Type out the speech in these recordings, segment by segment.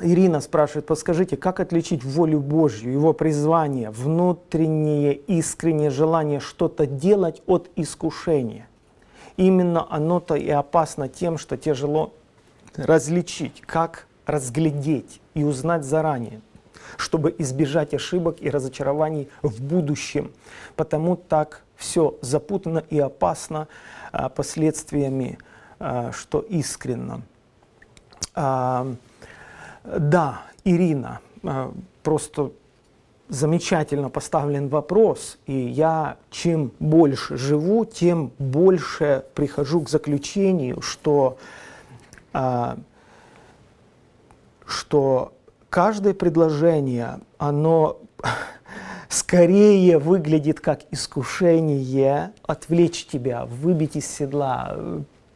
Ирина спрашивает, подскажите, как отличить волю Божью, его призвание, внутреннее искреннее желание что-то делать от искушения? Именно оно-то и опасно тем, что тяжело различить, как разглядеть и узнать заранее, чтобы избежать ошибок и разочарований в будущем. Потому так все запутано и опасно а, последствиями, а, что искренно. Да, Ирина, а, просто замечательно поставлен вопрос, и я чем больше живу, тем больше прихожу к заключению, что, а, что каждое предложение, оно скорее выглядит как искушение отвлечь тебя, выбить из седла,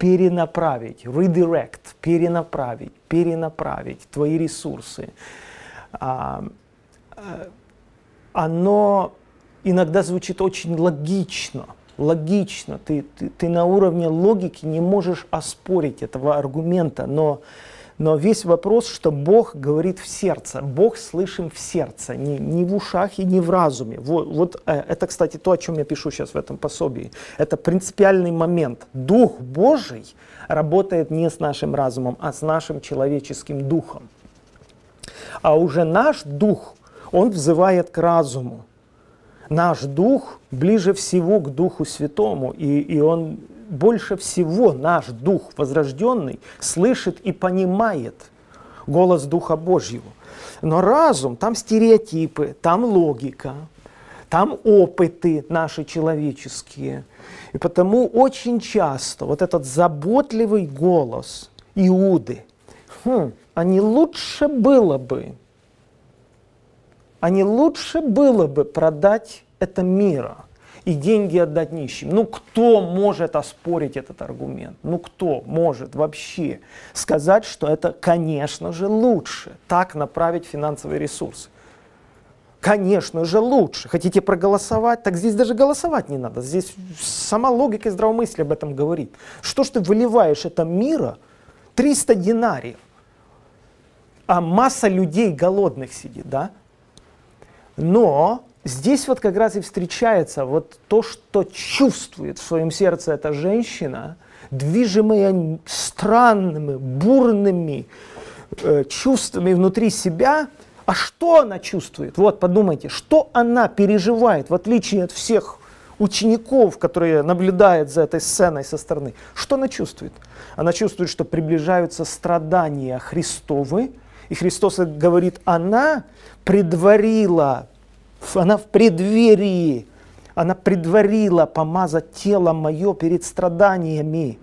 перенаправить, redirect, перенаправить, перенаправить твои ресурсы. А, э, оно иногда звучит очень логично, логично. Ты, ты, ты на уровне логики не можешь оспорить этого аргумента, но но весь вопрос, что Бог говорит в сердце. Бог слышим в сердце, не, не в ушах и не в разуме. Вот, вот э, это, кстати, то, о чем я пишу сейчас в этом пособии. Это принципиальный момент. Дух Божий работает не с нашим разумом, а с нашим человеческим духом. А уже наш дух, он взывает к разуму. Наш дух ближе всего к Духу Святому, и, и он больше всего наш Дух возрожденный слышит и понимает голос Духа Божьего. Но разум, там стереотипы, там логика, там опыты наши человеческие. И потому очень часто вот этот заботливый голос Иуды, хм, а не лучше было бы, а не лучше было бы продать это мира – и деньги отдать нищим. Ну кто может оспорить этот аргумент? Ну кто может вообще сказать, что это, конечно же, лучше так направить финансовые ресурсы? Конечно же лучше. Хотите проголосовать? Так здесь даже голосовать не надо. Здесь сама логика и здравомыслие об этом говорит. Что ж ты выливаешь это мира 300 динариев, а масса людей голодных сидит, да? Но Здесь вот как раз и встречается вот то, что чувствует в своем сердце эта женщина, движимая странными, бурными э, чувствами внутри себя. А что она чувствует? Вот подумайте, что она переживает, в отличие от всех учеников, которые наблюдают за этой сценой со стороны. Что она чувствует? Она чувствует, что приближаются страдания Христовы, и Христос говорит, она предварила она в преддверии, она предварила помазать тело мое перед страданиями.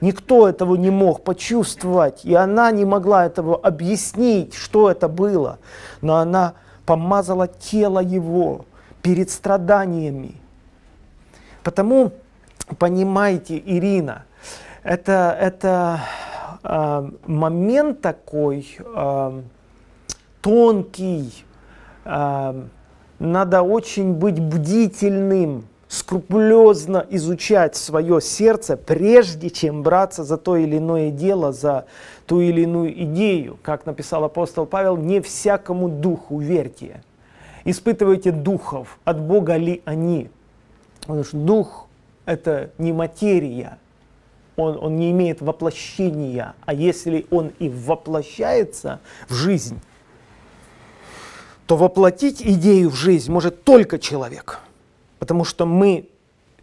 Никто этого не мог почувствовать, и она не могла этого объяснить, что это было. Но она помазала тело его перед страданиями. Потому, понимаете, Ирина, это, это э, момент такой э, тонкий, э, надо очень быть бдительным, скрупулезно изучать свое сердце, прежде чем браться за то или иное дело, за ту или иную идею. Как написал апостол Павел, не всякому духу верьте. Испытывайте духов, от Бога ли они. Потому что дух – это не материя, он, он не имеет воплощения. А если он и воплощается в жизнь, то воплотить идею в жизнь может только человек, потому что мы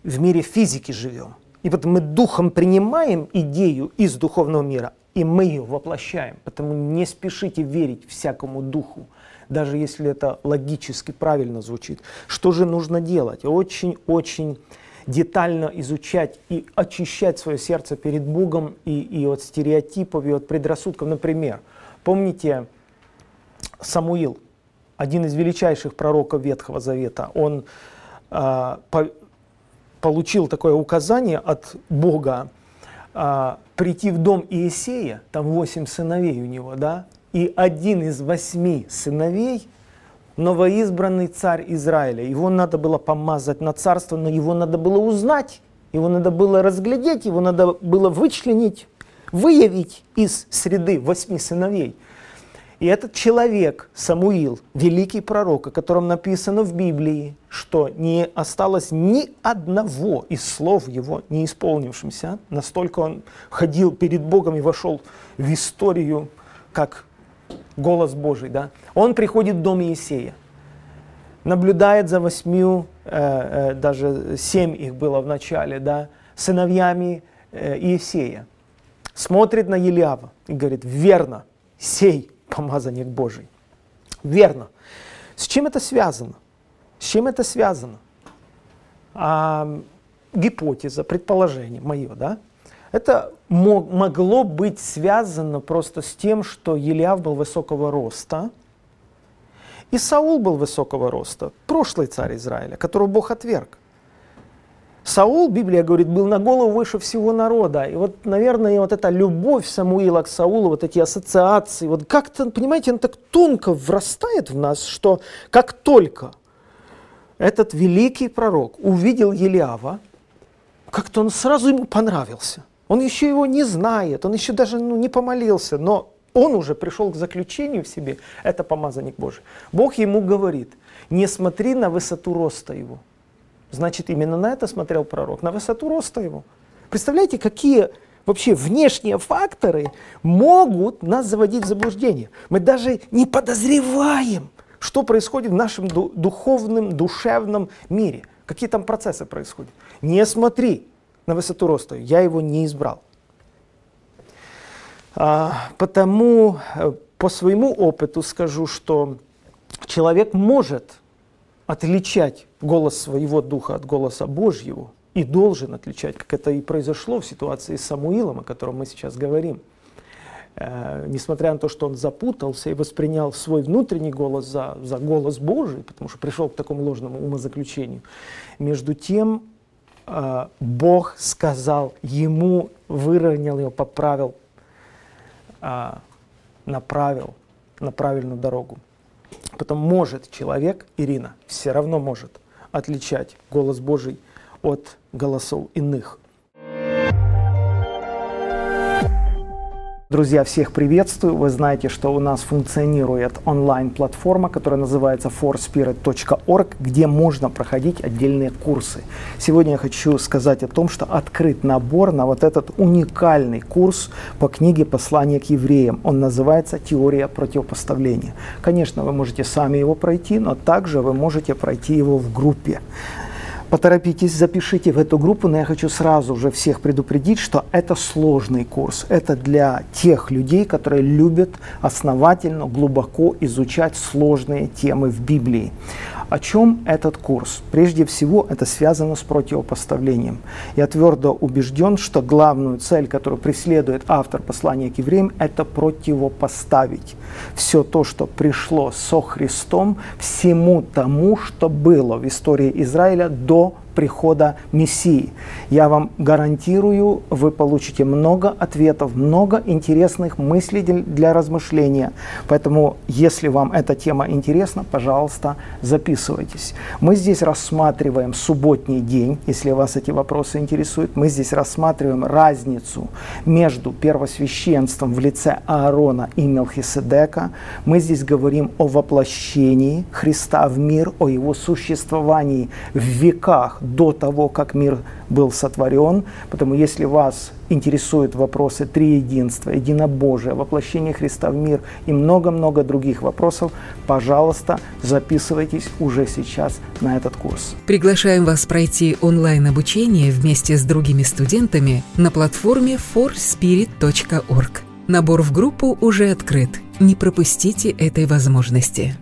в мире физики живем. И вот мы духом принимаем идею из духовного мира, и мы ее воплощаем. Поэтому не спешите верить всякому духу, даже если это логически правильно звучит. Что же нужно делать? Очень-очень детально изучать и очищать свое сердце перед Богом и, и от стереотипов, и от предрассудков. Например, помните Самуил – один из величайших пророков Ветхого Завета, он э, по, получил такое указание от Бога э, прийти в дом Иесея, там восемь сыновей у него, да, и один из восьми сыновей новоизбранный царь Израиля. Его надо было помазать на царство, но его надо было узнать, его надо было разглядеть, его надо было вычленить, выявить из среды восьми сыновей – И этот человек, Самуил, великий пророк, о котором написано в Библии, что не осталось ни одного из слов его не исполнившимся, настолько он ходил перед Богом и вошел в историю как голос Божий. Да? Он приходит в дом Иисея, наблюдает за восьмью, э, э, даже семь их было в начале, да, сыновьями э, Иисея. Смотрит на Елиава и говорит, верно, сей помазанник Божий. Верно. С чем это связано? С чем это связано? А, гипотеза, предположение мое, да? Это мог, могло быть связано просто с тем, что Елиав был высокого роста, и Саул был высокого роста, прошлый царь Израиля, которого Бог отверг. Саул, Библия говорит, был на голову выше всего народа. И вот, наверное, вот эта любовь Самуила к Саулу, вот эти ассоциации, вот как-то, понимаете, он так тонко врастает в нас, что как только этот великий пророк увидел Елиава, как-то он сразу ему понравился. Он еще его не знает, он еще даже ну, не помолился, но он уже пришел к заключению в себе, это помазанник Божий. Бог ему говорит, не смотри на высоту роста его – Значит, именно на это смотрел пророк, на высоту роста его. Представляете, какие вообще внешние факторы могут нас заводить в заблуждение. Мы даже не подозреваем, что происходит в нашем духовном, душевном мире. Какие там процессы происходят. Не смотри на высоту роста, я его не избрал. А, потому э, по своему опыту скажу, что человек может отличать голос своего духа от голоса Божьего и должен отличать, как это и произошло в ситуации с Самуилом, о котором мы сейчас говорим. Э, несмотря на то, что он запутался и воспринял свой внутренний голос за, за голос Божий, потому что пришел к такому ложному умозаключению, между тем э, Бог сказал ему, выровнял его, поправил, э, направил на правильную дорогу. Потом может человек, Ирина, все равно может отличать голос Божий от голосов иных. Друзья, всех приветствую. Вы знаете, что у нас функционирует онлайн-платформа, которая называется forspirit.org, где можно проходить отдельные курсы. Сегодня я хочу сказать о том, что открыт набор на вот этот уникальный курс по книге «Послание к евреям». Он называется «Теория противопоставления». Конечно, вы можете сами его пройти, но также вы можете пройти его в группе. Поторопитесь, запишите в эту группу, но я хочу сразу же всех предупредить, что это сложный курс. Это для тех людей, которые любят основательно, глубоко изучать сложные темы в Библии. О чем этот курс? Прежде всего, это связано с противопоставлением. Я твердо убежден, что главную цель, которую преследует автор послания к евреям, это противопоставить все то, что пришло со Христом, всему тому, что было в истории Израиля до прихода Мессии. Я вам гарантирую, вы получите много ответов, много интересных мыслей для размышления. Поэтому, если вам эта тема интересна, пожалуйста, записывайтесь. Мы здесь рассматриваем субботний день, если вас эти вопросы интересуют. Мы здесь рассматриваем разницу между первосвященством в лице Аарона и Мелхиседека. Мы здесь говорим о воплощении Христа в мир, о его существовании в веках до того, как мир был сотворен. Потому если вас интересуют вопросы триединства, единобожия, воплощения Христа в мир и много-много других вопросов, пожалуйста, записывайтесь уже сейчас на этот курс. Приглашаем вас пройти онлайн-обучение вместе с другими студентами на платформе forspirit.org. Набор в группу уже открыт. Не пропустите этой возможности.